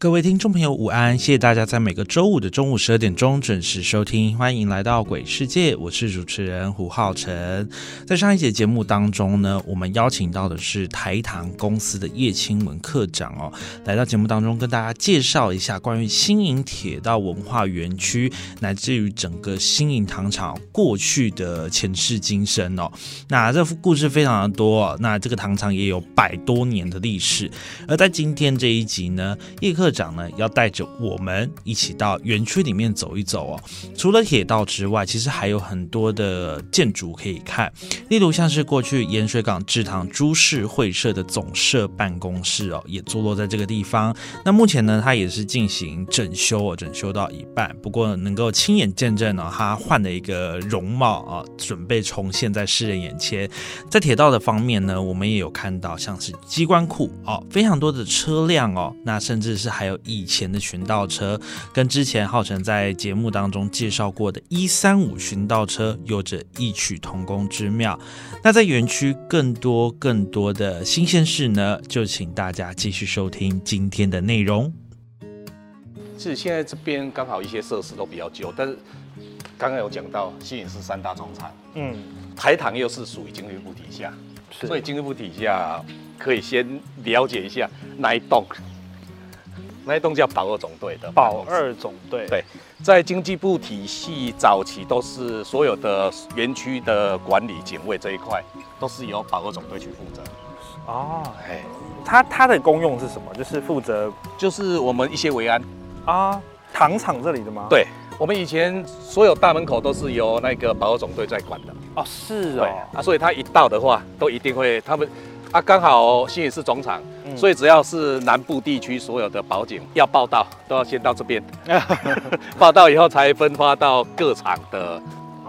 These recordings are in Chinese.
各位听众朋友，午安！谢谢大家在每个周五的中午十二点钟准时收听，欢迎来到鬼世界，我是主持人胡浩辰。在上一节节目当中呢，我们邀请到的是台糖公司的叶清文科长哦，来到节目当中跟大家介绍一下关于新营铁道文化园区，乃至于整个新营糖厂过去的前世今生哦。那这故事非常的多，那这个糖厂也有百多年的历史。而在今天这一集呢，叶科社长呢要带着我们一起到园区里面走一走哦。除了铁道之外，其实还有很多的建筑可以看，例如像是过去盐水港制糖株式会社的总社办公室哦，也坐落在这个地方。那目前呢，它也是进行整修哦，整修到一半。不过能够亲眼见证呢，它换了一个容貌啊，准备重现在世人眼前。在铁道的方面呢，我们也有看到像是机关库哦，非常多的车辆哦，那甚至是还有以前的巡道车，跟之前浩辰在节目当中介绍过的一三五巡道车有着异曲同工之妙。那在园区更多更多的新鲜事呢，就请大家继续收听今天的内容。是现在这边刚好一些设施都比较旧，但是刚刚有讲到新营是三大总厂，嗯，台糖又是属于经济部底下，所以经济部底下可以先了解一下那一栋，那一栋叫保二总队的保二总队，对在经济部体系早期都是所有的园区的管理、警卫这一块都是由保二总队去负责。哦，哎，它它的功用是什么？就是负责就是我们一些维安，啊糖厂这里的吗？，对我们以前所有大门口都是由那个保二总队在管的。哦是哦，啊，所以他一到的话，都一定会他们啊，刚好新野市总厂，嗯。所以只要是南部地区所有的保警要报到，都要先到这边，报到以后才分发到各厂的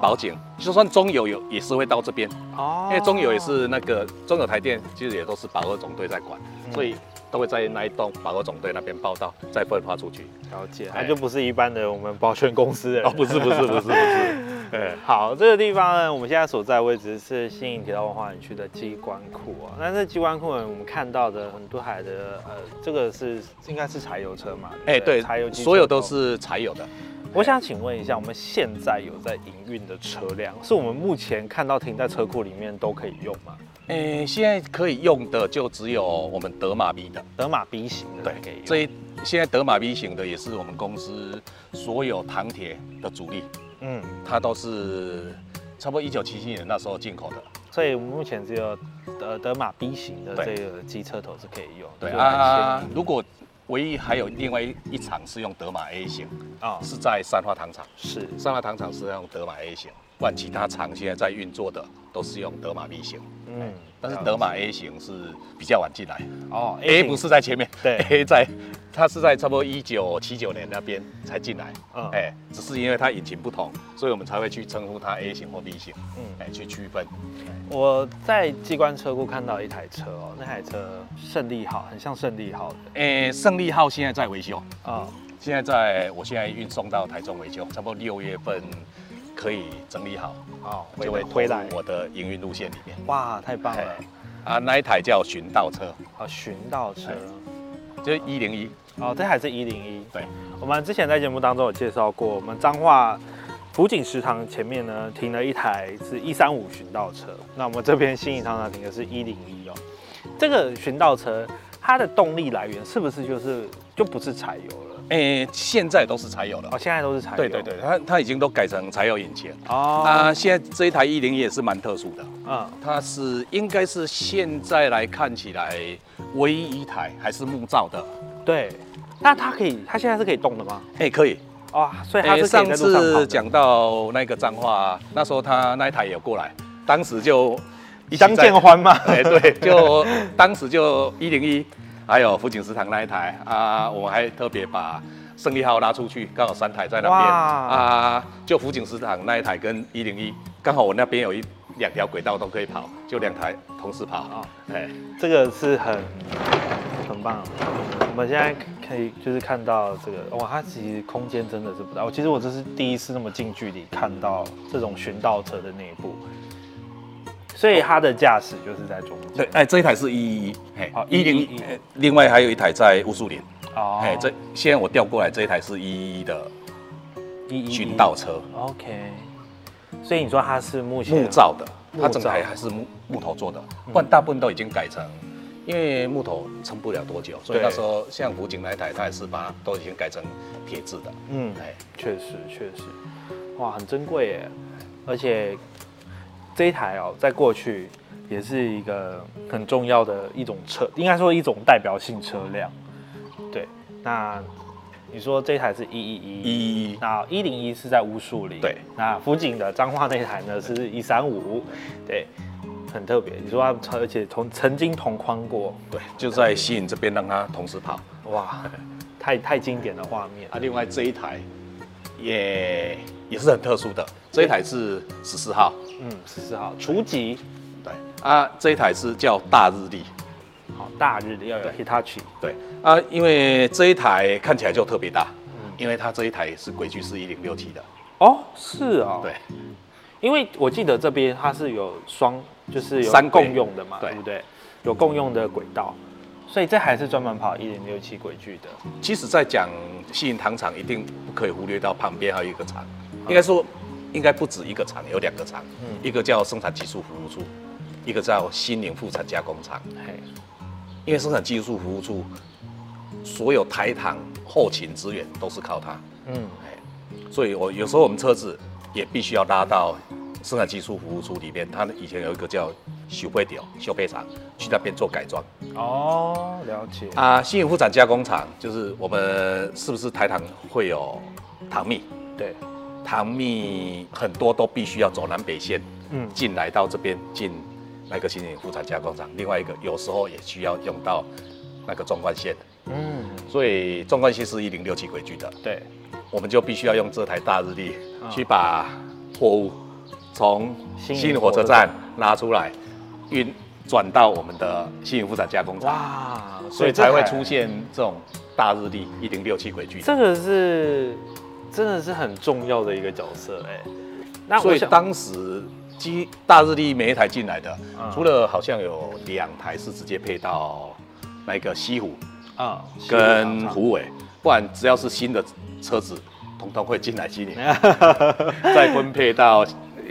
保警。就算中油有也是会到这边，哦。因为中油也是那个中油台电，其实也都是保二总队在管，嗯。所以都会在那一栋保二总队那边报到，再分发出去。了解，哎它就不是一般的我们保全公司的人。哦，不是不是不是不是，哎，好，这个地方呢，我们现在所在的位置是新营铁道文化园区的机关库啊。那这机关库呢，我们看到的很多海的呃，这个是应该是柴油车嘛？哎对柴油机，所有都。是柴油的。我想请问一下，我们现在有在营运的车辆，是我们目前看到停在车库里面都可以用吗？诶，现在可以用的就只有我们德马 B 的。德马 B 型的对才可以用。这一现在德马 B 型的也是我们公司所有糖铁的主力，嗯，它都是差不多一九七七年那时候进口的。所以目前只有德德马 B 型的这个机车头是可以用。对啊先，如果唯一还有另外一场是用德马 A 型，啊、是在三花糖厂，是。三花糖厂是用德马 A 型，不然其他厂现在在运作的都是用德马 B 型。嗯，但是德马 A 型是比较晚进来。哦，A 不是在前面，对，A 在，它是在差不多一九七九年那边才进来，嗯。哎，只是因为它引擎不同，所以我们才会去称呼它 A 型或 B 型，嗯。哎，去区分。我在机关车库看到一台车哦，那台车胜利号，很像胜利号的。哎，胜利号现在在维修，啊、现在在我现在运送到台中维修，差不多六月份可以整理好，哦，就会回来我的营运路线里面。哇，太棒了哎！啊，那一台叫巡道车，啊，巡道车就是一零一，哦，这还是一零一。对，我们之前在节目当中有介绍过，我们彰化福景食堂前面呢停了一台是一三五巡道车，那我们这边新营商场停的是一零一哦。这个巡道车它的动力来源是不是就是就不是柴油了？哎，现在都是柴油的哦，。现在都是柴油。对对对，它它已经都改成柴油引擎。哦，啊，现在这一台一零也是蛮特殊的，嗯，它是应该是现在来看起来唯一一台还是木造的。对。那它可以，它现在是可以动的吗？哎，可以。哇，所以上次讲到那个脏话，那时候他那一台也过来，当时就一起相见欢嘛。哎，对，就当时就一零一，还有福景食堂那一台啊，我们还特别把胜利号拉出去，刚好三台在那边啊，就福景食堂那一台跟一零一，刚好我那边有一两条轨道都可以跑，就两台同时跑啊。哎，这个是很很棒。我们现在可以就是看到这个，哇，它其实空间真的是不大。我其实我这是第一次那么近距离看到这种巡道车的内部，所以它的驾驶就是在中间。对，哎，这一台是一一一，哎哦，一零111一，另外还有一台在乌树林，哦。哎，这现在我调过来这一台是一一一的一一巡道车，OK，所以你说它是目前木造的，它整台还是木木头做的，不然大部分都已经改成，因为木头撑不了多久，所以对那时候像福井那一台，它也是把它都已经改成铁制的。嗯，哎，确实确实，哇，很珍贵耶！而且这一台哦，在过去也是一个很重要的一种车，应该说一种代表性车辆。对，那你说这一台是一一一，一一那一零一是在乌树林，对，那辅警的彰化那一台呢是一三五，对，很特别。你说它，而且同曾经同框过，对，就在吸引这边让它同时跑。哇，太太经典的画面。啊，另外这一台也也是很特殊的，这一台是十四号，嗯，十四号初级，对。啊，这一台是叫大日历，好大日历要有 Hitachi。对。啊，因为这一台看起来就特别大，嗯。因为它这一台是轨距是一零六七的，哦，是哦，对，因为我记得这边它是有双，就是有三共用的嘛，对。对不对？有共用的轨道，所以这还是专门跑一零六七轨距的。其实，在讲吸引糖厂，一定不可以忽略到旁边还有一个厂，应该说应该不止一个厂，有两个厂，嗯一个叫生产技术服务处，一个叫新宁副产加工厂。嘿，因为生产技术服务处所有台糖后勤资源都是靠它，嗯，所以我有时候我们车子也必须要拉到生产技术服务处里面，它以前有一个叫修配点修配厂，去那边做改装。哦，了解。啊，新颖副产加工厂就是我们是不是台糖会有糖蜜？对，糖蜜很多都必须要走南北线嗯，进来到这边进那个新颖副产加工厂，另外一个有时候也需要用到那个纵贯线，嗯，所以纵贯线是一零六七轨距的，对，我们就必须要用这台大日历啊。去把货物从新营火车站拉出来，运转到我们的新营副产加工厂。哇，所以才会出现这种大日历一零六七轨距。这个是真的是很重要的一个角色哎。那所以，当时机大日历每一台进来的，嗯除了好像有两台是直接配到那个西湖啊，跟虎尾，不然只要是新的车子，通通会进来西宁，再分配到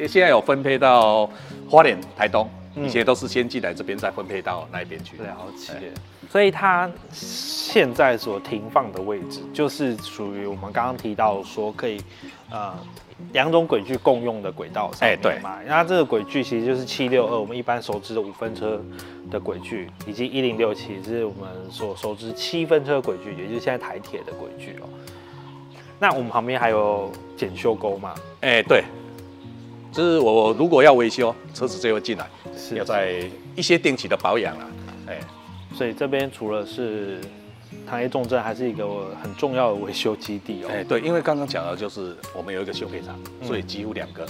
现在有分配到花莲、台东，嗯以前都是先进来这边，再分配到那边去。了解。所以它现在所停放的位置，就是属于我们刚刚提到说可以，呃，两种轨距共用的轨道上哎对面嘛。那这个轨距其实就是七六二，我们一般熟知的五分车的轨距，以及一零六七是我们所熟知七分车轨距，也就是现在台铁的轨距哦。那我们旁边还有检修沟嘛？哎、对，就是我如果要维修，车子就会进来，是要在一些定期的保养啊，哎、所以这边除了是糖业重镇，还是一个很重要的维修基地哦。哎、对，因为刚刚讲的就是我们有一个修配厂，嗯所以几乎两个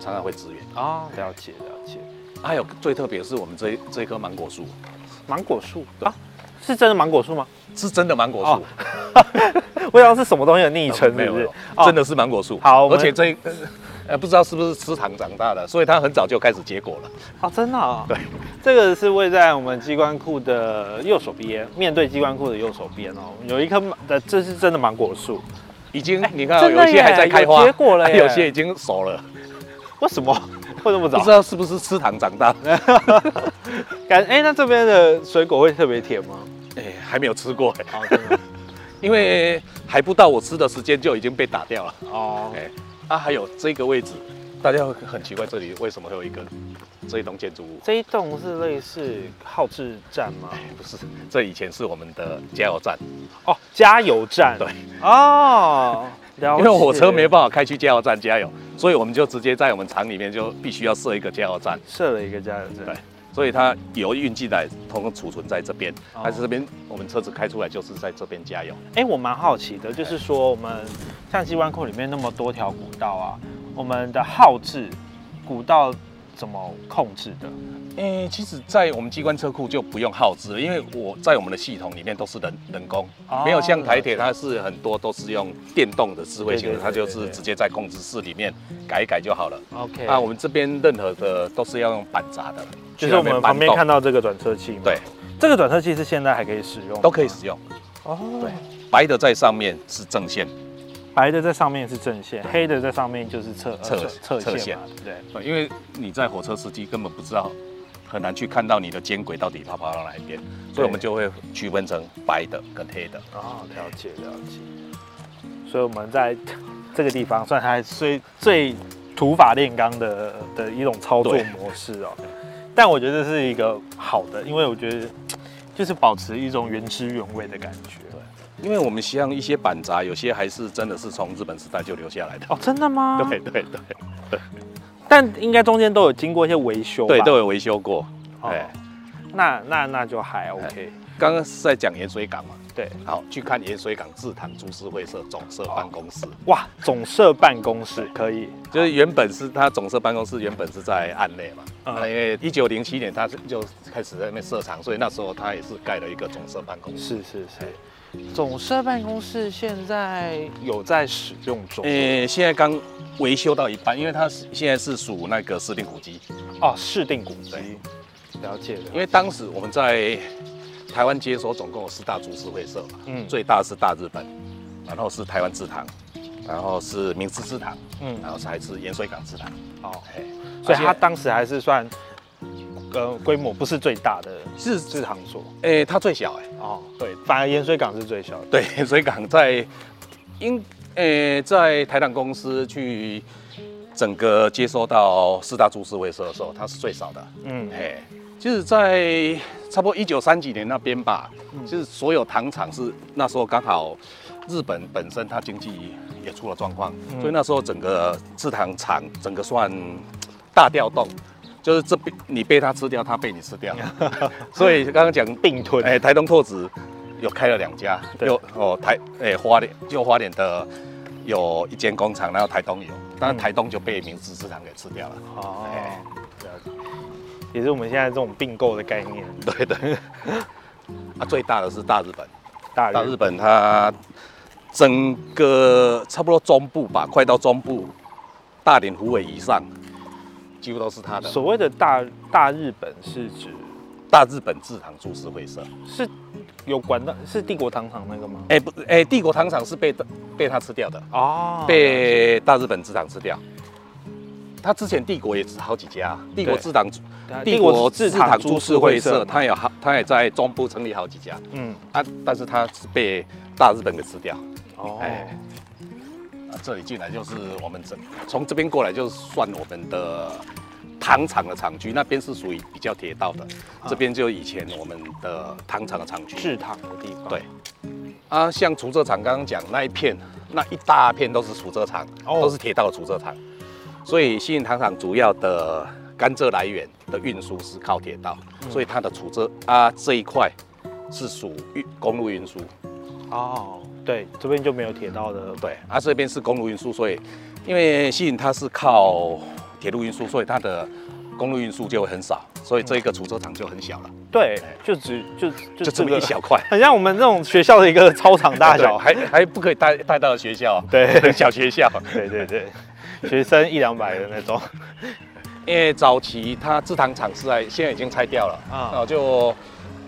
常常会支援。啊，了解了解。还有最特别的是我们这这棵芒果树，芒果树对啊，是真的芒果树吗？是真的芒果树，哦 我想是什么东西的昵称，是不是没有真的是芒果树。好而且这一 不知道是不是吃糖长大的，所以它很早就开始结果了。哦，真的啊。对，这个是位在我们机关库的右手边，面对机关库的右手边哦，有一棵芒的，这是真的芒果树。已经你看有些还在开花，有结果了 耶有些已经熟了，为什么？会那么早不知？道是不是吃糖长大 的。感哎，那这边的水果会特别甜吗？哎、还没有吃过哎。因为还不到我吃的时间就已经被打掉了。哦，哎，啊，还有这个位置，大家会很奇怪，这里为什么会有一个这一栋建筑物？这一栋是类似号志站吗？不是，这以前是我们的加油站，哦，加油站。对，哦，因为火车没办法开去加油站加油，所以我们就直接在我们厂里面就必须要设一个加油站，设了一个加油站。对所以它油运进来，通通储存在这边，哦但是这边我们车子开出来就是在这边加油。哎，我蛮好奇的，就是说我们像机关库里面那么多条古道啊，我们的号志古道怎么控制的？诶、其实，在我们机关车库就不用耗资了，因为我在我们的系统里面都是人人工，哦没有像台铁，它是很多都是用电动的智慧型的，它就是直接在控制室里面改一改就好了。OK，那，我们这边任何的都是要用板闸的，就是我们旁边看到到这个转车器嘛。对，这个转车器是现在还可以使用，都可以使。用。哦，对，白的在上面是正线，白的在上面是正线，黑的在上面就是侧侧呃侧侧线对不对？因为你在火车司机根本不知道，很难去看到你的肩轨到底跑跑到哪一边，所以我们就会区分成白的跟黑的。哦，了解了解。所以我们在这个地方算还最最土法炼钢的的一种操作模式哦。但我觉得这是一个好的，因为我觉得就是保持一种原汁原味的感觉。因为我们像一些板闸，有些还是真的是从日本时代就留下来的。哦，真的吗？对对对但应该中间都有经过一些维修吧。对，都有维修过。哦哎，那那那就还 OK。刚刚是在讲盐水港嘛，对，好，去看盐水港制糖株式会社总社办公室，哇，总社办公室可以。就是原本是它总社办公室原本是在岸内嘛，嗯啊因为一九零七年它就开始在那边设厂，所以那时候它也是盖了一个总社办公室。是是是。总社办公室现在有在使用中。呃，现在刚维修到一半，因为它是现在是属那个市定古迹，哦，市定古迹。对。了解了。因为当时我们在台湾接手总共有四大株式会社嘛，嗯。最大是大日本，然后是台湾制糖，然后是明治制糖，嗯。然后才是盐水港制糖。哦，哎，所以它当时还是算呃规模不是最大的是制糖所。哎，它最小哎，哦，对反而盐水港是最小的。对，盐水港在因呃在台糖公司去整个接收到四大株式会社的。时候，它是最少的。嗯，嘿，就是在差不多一九三几年那边吧，嗯就是所有糖厂是那时候刚好日本本身它经济也出了状况，嗯所以那时候整个制糖厂整个算大调动，就是这边你被它吃掉，它被你吃掉，所以刚刚讲并吞。哎、台东拓殖有开了两家，对有哦台哎、花莲就花莲的有一间工厂，然后台东有，但是嗯台东就被明治制糖给吃掉了。哦。也是我们现在这种并购的概念。对对，啊，最大的是大日本，大大日本它整个差不多中部吧，快到中部，大连、湖尾以上，几乎都是他的。所谓的大大日本是指大日本制糖株式会社，是有管到是帝国糖厂那个吗？哎、不，哎、帝国糖厂是被被他吃掉的，哦，被大日本制糖吃掉。他之前帝国也是好几家，帝国制糖、帝国制糖株式会社，他有好，他也在中部成立好几家。嗯。啊，但是他是被大日本给吃掉。哦。哎啊，这里进来就是我们这从这边过来就是算我们的糖厂的厂区，那边是属于比较铁道的，这边就以前我们的糖厂的厂区。制糖的地方。对啊，像除蔗厂刚刚讲那一片，那一大片都是除蔗厂，哦都是铁道的除蔗厂，所以新营糖厂主要的甘蔗来源的运输是靠铁道，嗯所以它的储蔗啊这一块是属运公路运输。哦，对，这边就没有铁道的。对，啊这边是公路运输，所以因为西引它是靠铁路运输，所以它的公路运输就会很少，所以这一个储车场就很小了，对，就只就就就这么一小块，很像我们这种学校的一个操场大小。对还还不可以带带到学校，对小学校，对对对，学生一两百的那种。因为早期它制糖厂是在现在已经拆掉了，啊啊，然后就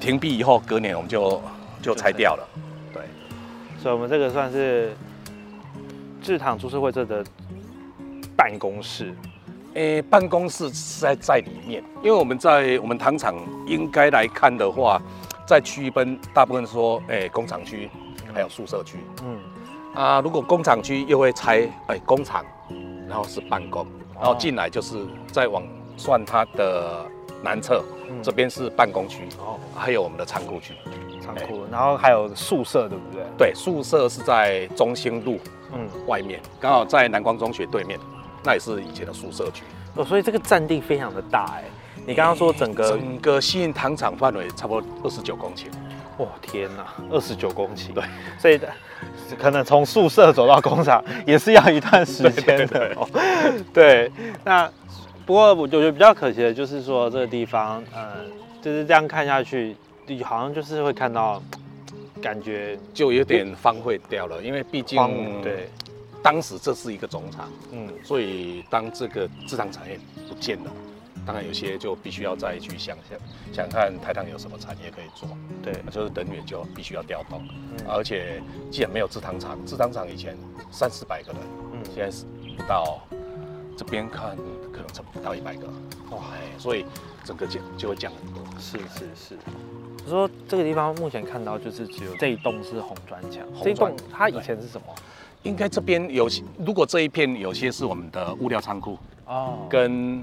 停闭以后，隔年我们就就拆掉了，对，所以我们这个算是制糖株式会社的办公室。诶，办公室是在在里面，因为我们在我们糖厂应该来看的话，在区分大部分说，诶，工厂区，还有宿舍区。嗯，啊，如果工厂区又会拆，哎，工厂，然后是办公，然后进来就是再往算它的南侧，嗯这边是办公区，哦，还有我们的仓库区。仓库，然后还有宿舍，对不对？对，宿舍是在中兴路嗯，外面，刚好在南光中学对面，那也是以前的宿舍区。哦，所以这个占地非常的大哎。你刚刚说整个，整个新营糖厂范围差不多二十九公顷。哦天哪，二十九公顷，对，所以可能从宿舍走到工厂也是要一段时间的哦。对，那不过我觉得比较可惜的就是说这个地方，嗯，就是这样看下去，好像就是会看到，感觉就有点荒废掉了，因为毕竟荒对，当时这是一个总厂，嗯，所以当这个制糖产业不见了，当然有些就必须要再去想想想看台糖有什么产业可以做，对，就是人员就必须要调动，嗯。而且既然没有制糖厂，制糖厂以前三四百个人，嗯。现在是不到，这边看可能成不到一百个，哇，哎，所以整个就就会降很多。是是是。我说这个地方目前看到就是只有这一栋是红砖墙，红这一栋它以前是什么？应该这边有些，如果这一片有些是我们的物料仓库哦，跟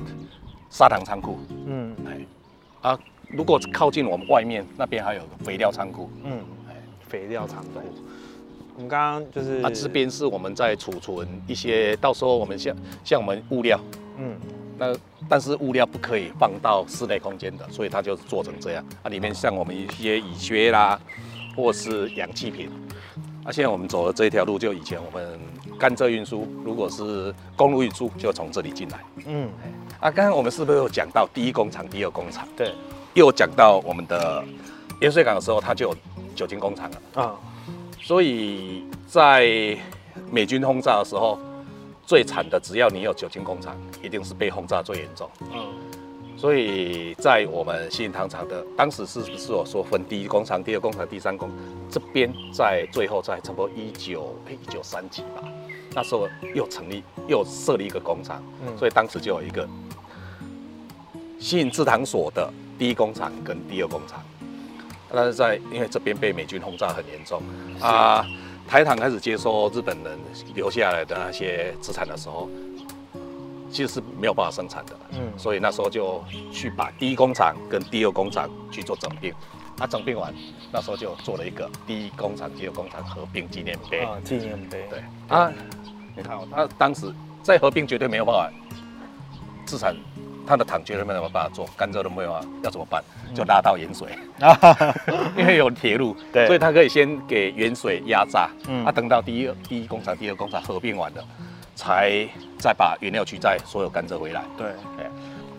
砂糖仓库，嗯。哎，啊，如果靠近我们外面那边还有肥料仓库，嗯，哎，肥料仓库。我们刚刚就是啊，这边是我们在储存一些，到时候我们像像我们物料，嗯那但是物料不可以放到室内空间的，所以它就是做成这样啊，里面像我们一些乙炔啦，或是氧气瓶。啊，现在我们走的这一条路，就以前我们甘蔗运输，如果是公路运输，就从这里进来。嗯，啊，刚刚我们是不是有讲到第一工厂、第二工厂？对，又讲到我们的盐水港的时候，它就有酒精工厂了。啊所以在美军轰炸的时候，最惨的，只要你有酒精工厂，一定是被轰炸最严重。嗯所以在我们新营糖厂的当时是不是我说分第一工厂、第二工厂、第三工？这边在最后在差不多一九哎一九三几吧，那时候又成立又设立一个工厂，嗯所以当时就有一个新营制糖所的第一工厂跟第二工厂。但是在因为这边被美军轰炸很严重啊，台糖开始接收日本人留下来的那些资产的时候，其实是没有办法生产的。嗯所以那时候就去把第一工厂跟第二工厂去做整并，啊整并完，那时候就做了一个第一工厂、第二工厂合并纪念碑。啊，纪念碑。对啊，你看哦，他当时在合并绝对没有办法自产，他的糖绝对没有办法做，甘蔗都没有办法，要怎么办？就拉到盐水，啊，因为有铁路，对所以他可以先给盐水压榨，嗯啊，等到第一第一工厂、第二工厂合并完了，才再把原料区再所有甘蔗回来。对，哎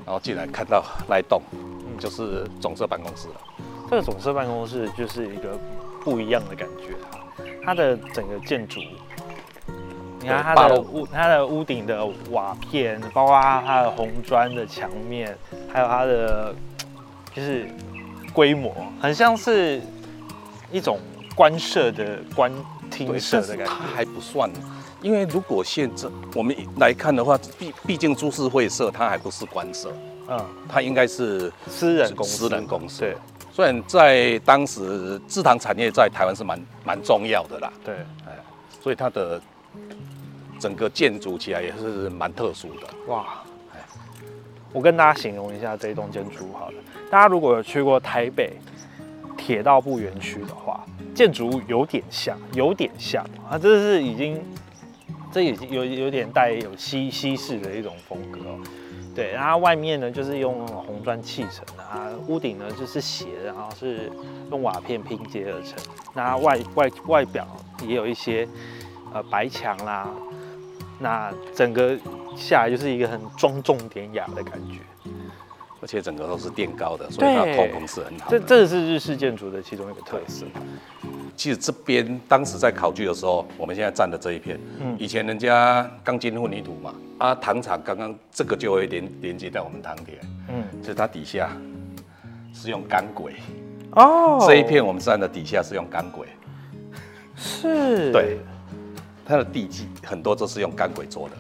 然后进来看到那一栋，嗯就是总社办公室了。这个总社办公室就是一个不一样的感觉啊，它的整个建筑。你看它的屋，它的屋顶的瓦片，包括它的红砖的墙面，还有它的就是规模，很像是一种官舍的官厅舍但是它的感觉。它还不算，因为如果现在我们来看的话，毕毕竟株式会社它还不是官社，嗯，它应该是私人公司，私人公司。对虽然在当时制糖产业在台湾是蛮蛮重要的啦，对，所以它的整个建筑起来也是蛮特殊的。哇！我跟大家形容一下这一栋建筑好了。大家如果有去过台北铁道部园区的话，建筑有点像，有点像啊，这是已经，这已经有有点带有西 西式的一种风格哦。对，然后外面呢就是用红砖砌成的啊，屋顶呢就是斜的，然后是用瓦片拼接而成。那外外外表也有一些呃白墙啦，那整个下来就是一个很庄重典雅的感觉。而且整个都是垫高的，所以它对通风是很好的。这这是日式建筑的其中一个特色。其实这边当时在考据的时候，我们现在站的这一片，嗯。以前人家钢筋混凝土嘛，啊，糖厂刚刚这个就会连连接到我们糖田，嗯，就是它底下是用钢轨，哦。这一片我们站的底下是用钢轨，是，对，它的地基很多都是用钢轨做的。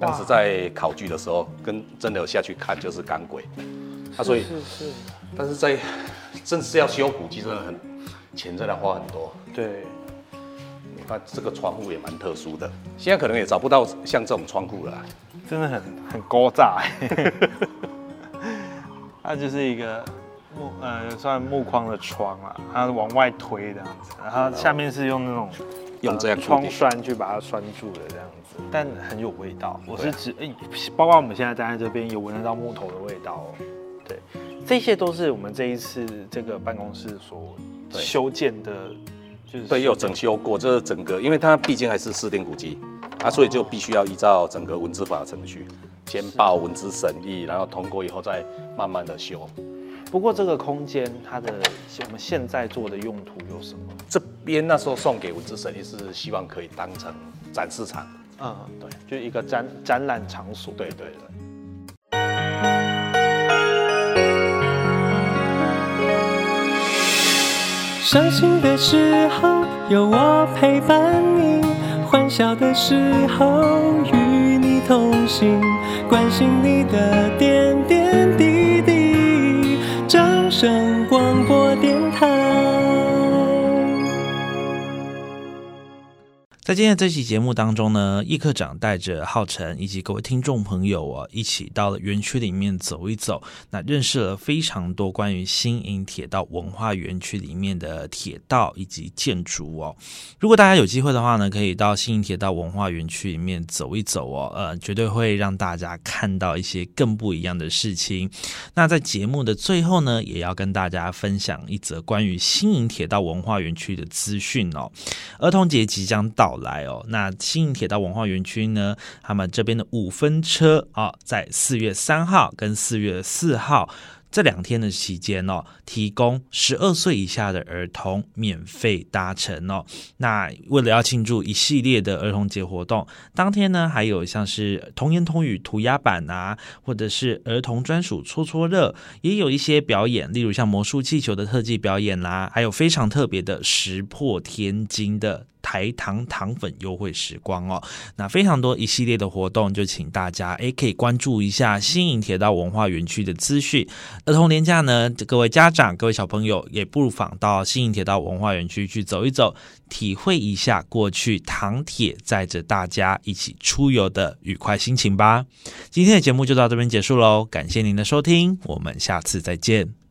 当时在考据的时候，跟真的有下去看就是钢轨，啊，所以是是，但是在正是要修补，其实很钱真的花很多。对。你看这个窗户也蛮特殊的，现在可能也找不到像这种窗户了啦。真的很很高炸、欸，它就是一个木呃算木框的窗啊，它往外推这样子，然后下面是用那种用这样呃窗栓去把它拴住的这样子，但很有味道。我是指，诶包括我们现在站在这边也闻得到木头的味道哦。对，这些都是我们这一次这个办公室所修建的，就是对，有整修过，这整个，因为它毕竟还是四定古迹啊，所以就必须要依照整个文字法程序，先报文字审议，然后通过以后再慢慢的修。不过这个空间它的我们现在做的用途有什么？这边那时候送给文资审议是希望可以当成展示场，嗯，对，就一个展展览场所。对对对。伤心的时候有我陪伴你，欢笑的时候与你同行，关心你的点点滴滴。在今天这期节目当中呢，易科长带着浩辰以及各位听众朋友啊，一起到了园区里面走一走，那认识了非常多关于新营铁道文化园区里面的铁道以及建筑哦。如果大家有机会的话呢，可以到新营铁道文化园区里面走一走哦，呃，绝对会让大家看到一些更不一样的事情。那在节目的最后呢，也要跟大家分享一则关于新营铁道文化园区的资讯哦。儿童节即将到来哦，那新铁道文化园区呢，他们这边的五分车啊、在四月三号跟四月四号。这两天的期间哦，提供十二岁以下的儿童免费搭乘哦。那为了要庆祝一系列的儿童节活动，当天呢还有像是童言童语涂鸦板啊，或者是儿童专属戳戳乐，也有一些表演，例如像魔术气球的特技表演啦，还有非常特别的石破天惊的。台糖糖粉优惠时光哦，那非常多一系列的活动，就请大家诶可以关注一下新营铁道文化园区的资讯。儿童年假呢，各位家长、各位小朋友也不妨到新营铁道文化园区去走一走，体会一下过去糖铁载着大家一起出游的愉快心情吧。今天的节目就到这边结束喽，感谢您的收听，我们下次再见。